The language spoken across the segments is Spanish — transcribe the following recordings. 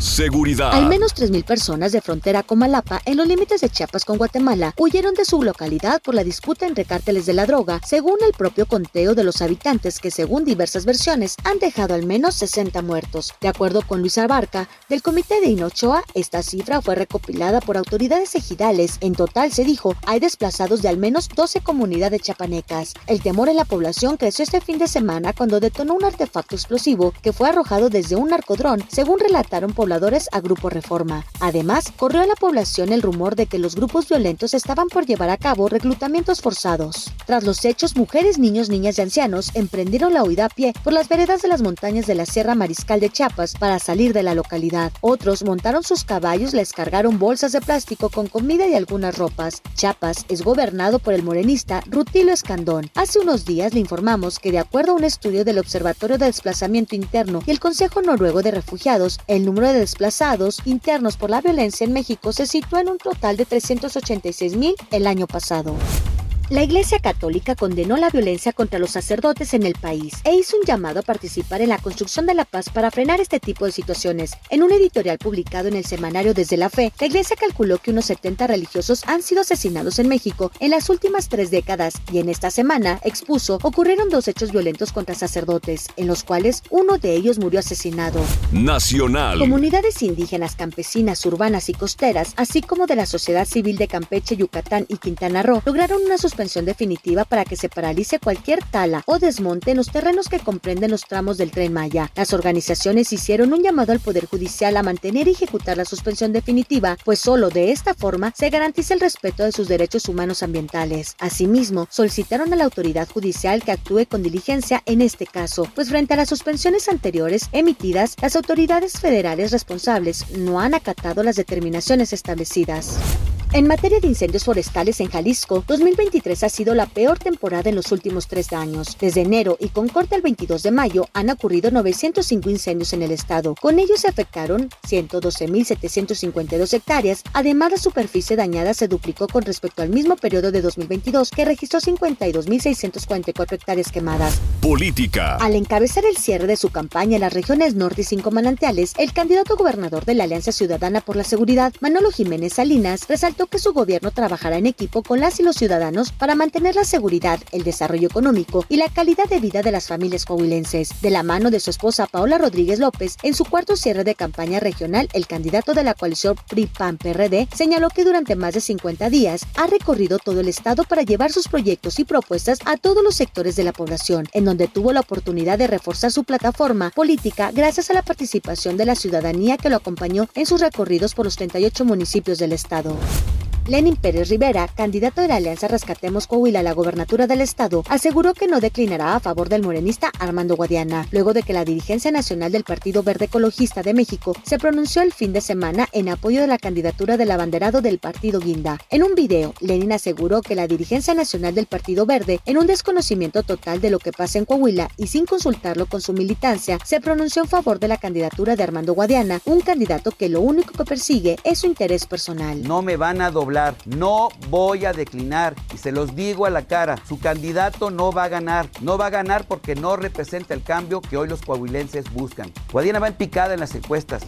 Seguridad. Al menos 3.000 personas de frontera con Malapa, en los límites de Chiapas con Guatemala, huyeron de su localidad por la disputa entre cárteles de la droga, según el propio conteo de los habitantes que, según diversas versiones, han dejado al menos 60 muertos. De acuerdo con Luis Abarca, del comité de Inochoa, esta cifra fue recopilada por autoridades ejidales. En total, se dijo, hay desplazados de al menos 12 comunidades chapanecas. El temor en la población creció este fin de semana cuando detonó un artefacto explosivo que fue arrojado desde un narcodrón, según relataron por a Grupo Reforma. Además, corrió a la población el rumor de que los grupos violentos estaban por llevar a cabo reclutamientos forzados. Tras los hechos, mujeres, niños, niñas y ancianos emprendieron la huida a pie por las veredas de las montañas de la Sierra Mariscal de Chiapas para salir de la localidad. Otros montaron sus caballos, les cargaron bolsas de plástico con comida y algunas ropas. Chiapas es gobernado por el morenista Rutilo Escandón. Hace unos días le informamos que de acuerdo a un estudio del Observatorio de Desplazamiento Interno y el Consejo Noruego de Refugiados, el número de desplazados internos por la violencia en México se sitúa en un total de 386 mil el año pasado. La Iglesia Católica condenó la violencia contra los sacerdotes en el país e hizo un llamado a participar en la construcción de la paz para frenar este tipo de situaciones. En un editorial publicado en el semanario Desde la Fe, la Iglesia calculó que unos 70 religiosos han sido asesinados en México en las últimas tres décadas y en esta semana expuso ocurrieron dos hechos violentos contra sacerdotes, en los cuales uno de ellos murió asesinado. Nacional. Comunidades indígenas, campesinas, urbanas y costeras, así como de la sociedad civil de Campeche, Yucatán y Quintana Roo, lograron una suspensión definitiva para que se paralice cualquier tala o desmonte en los terrenos que comprenden los tramos del tren Maya. Las organizaciones hicieron un llamado al Poder Judicial a mantener y ejecutar la suspensión definitiva, pues solo de esta forma se garantiza el respeto de sus derechos humanos ambientales. Asimismo, solicitaron a la autoridad judicial que actúe con diligencia en este caso, pues frente a las suspensiones anteriores emitidas, las autoridades federales responsables no han acatado las determinaciones establecidas. En materia de incendios forestales en Jalisco, 2023 ha sido la peor temporada en los últimos tres años. Desde enero y con corte al 22 de mayo han ocurrido 905 incendios en el estado. Con ellos se afectaron 112.752 hectáreas. Además, la superficie dañada se duplicó con respecto al mismo periodo de 2022, que registró 52.644 hectáreas quemadas. Política. Al encabezar el cierre de su campaña en las regiones norte y cinco manantiales, el candidato gobernador de la Alianza Ciudadana por la Seguridad, Manolo Jiménez Salinas, resaltó que su gobierno trabajará en equipo con las y los ciudadanos para mantener la seguridad, el desarrollo económico y la calidad de vida de las familias coahuilenses. De la mano de su esposa Paola Rodríguez López, en su cuarto cierre de campaña regional, el candidato de la coalición PRI-PAN-PRD señaló que durante más de 50 días ha recorrido todo el estado para llevar sus proyectos y propuestas a todos los sectores de la población, en donde tuvo la oportunidad de reforzar su plataforma política gracias a la participación de la ciudadanía que lo acompañó en sus recorridos por los 38 municipios del estado. Lenin Pérez Rivera, candidato de la Alianza Rescatemos Coahuila a la gobernatura del estado, aseguró que no declinará a favor del morenista Armando Guadiana, luego de que la dirigencia nacional del Partido Verde Ecologista de México se pronunció el fin de semana en apoyo de la candidatura del abanderado del partido Guinda. En un video, Lenin aseguró que la dirigencia nacional del Partido Verde, en un desconocimiento total de lo que pasa en Coahuila y sin consultarlo con su militancia, se pronunció en favor de la candidatura de Armando Guadiana, un candidato que lo único que persigue es su interés personal. No me van a doblar no voy a declinar y se los digo a la cara, su candidato no va a ganar. No va a ganar porque no representa el cambio que hoy los coahuilenses buscan. Guadiana va en picada en las encuestas.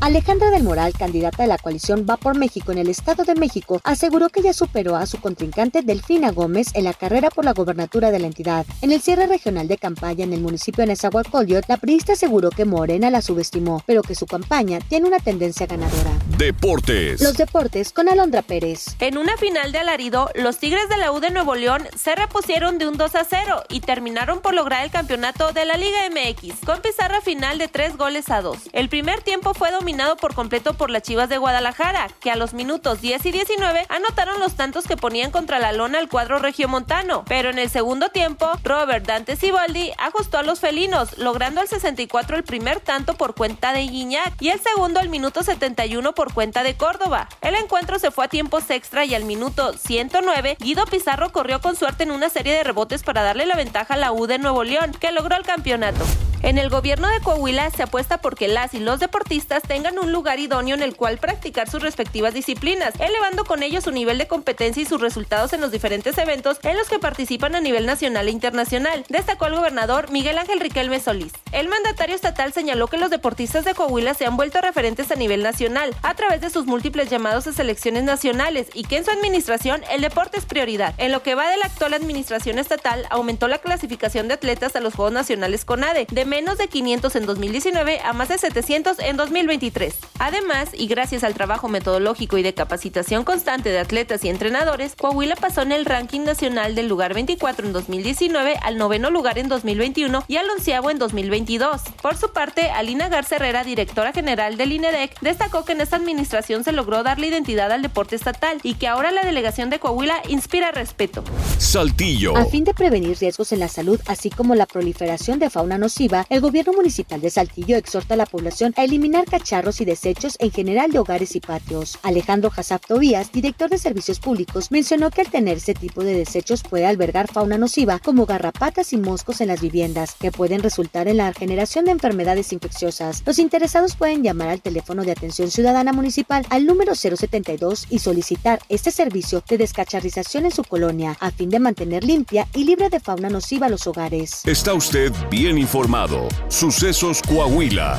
Alejandra del Moral, candidata de la coalición Va por México en el Estado de México, aseguró que ya superó a su contrincante Delfina Gómez en la carrera por la gobernatura de la entidad. En el cierre regional de campaña en el municipio de Nezahualcóyotl, la priista aseguró que Morena la subestimó, pero que su campaña tiene una tendencia ganadora. Deportes. Los deportes con Alondra Pérez. En una final de alarido, los Tigres de la U de Nuevo León se repusieron de un 2 a 0 y terminaron por lograr el campeonato de la Liga MX con pizarra final de 3 goles a 2. El primer tiempo fue dominado por completo por las Chivas de Guadalajara, que a los minutos 10 y 19 anotaron los tantos que ponían contra la lona el cuadro regiomontano. Pero en el segundo tiempo, Robert Dante Siboldi ajustó a los felinos, logrando al 64 el primer tanto por cuenta de Guiñac y el segundo al minuto 71 por cuenta de Córdoba. El encuentro se fue a tiempos extra y al minuto 109, Guido Pizarro corrió con suerte en una serie de rebotes para darle la ventaja a la U de Nuevo León, que logró el campeonato. En el gobierno de Coahuila se apuesta porque las y los deportistas tengan un lugar idóneo en el cual practicar sus respectivas disciplinas, elevando con ello su nivel de competencia y sus resultados en los diferentes eventos en los que participan a nivel nacional e internacional, destacó el gobernador Miguel Ángel Riquelme Solís. El mandatario estatal señaló que los deportistas de Coahuila se han vuelto referentes a nivel nacional a través de sus múltiples llamados a selecciones nacionales y que en su administración el deporte es prioridad. En lo que va de la actual administración estatal, aumentó la clasificación de atletas a los Juegos Nacionales CONADE de menos de 500 en 2019 a más de 700 en 2023. Además, y gracias al trabajo metodológico y de capacitación constante de atletas y entrenadores, Coahuila pasó en el ranking nacional del lugar 24 en 2019 al noveno lugar en 2021 y al onceavo en 2022. Por su parte, Alina Garza Herrera, directora general del INEDEC, destacó que en esta administración se logró darle identidad al deporte estatal y que ahora la delegación de Coahuila inspira respeto. Saltillo. A fin de prevenir riesgos en la salud, así como la proliferación de fauna nociva, el gobierno municipal de Saltillo exhorta a la población a eliminar cacharros y desechos en general de hogares y patios. Alejandro Hazaf Tobías, director de servicios públicos, mencionó que al tener ese tipo de desechos puede albergar fauna nociva como garrapatas y moscos en las viviendas, que pueden resultar en la generación de enfermedades infecciosas. Los interesados pueden llamar al teléfono de atención ciudadana municipal al número 072 y solicitar este servicio de descacharrización en su colonia a fin de mantener limpia y libre de fauna nociva los hogares. Está usted bien informado. Sucesos Coahuila.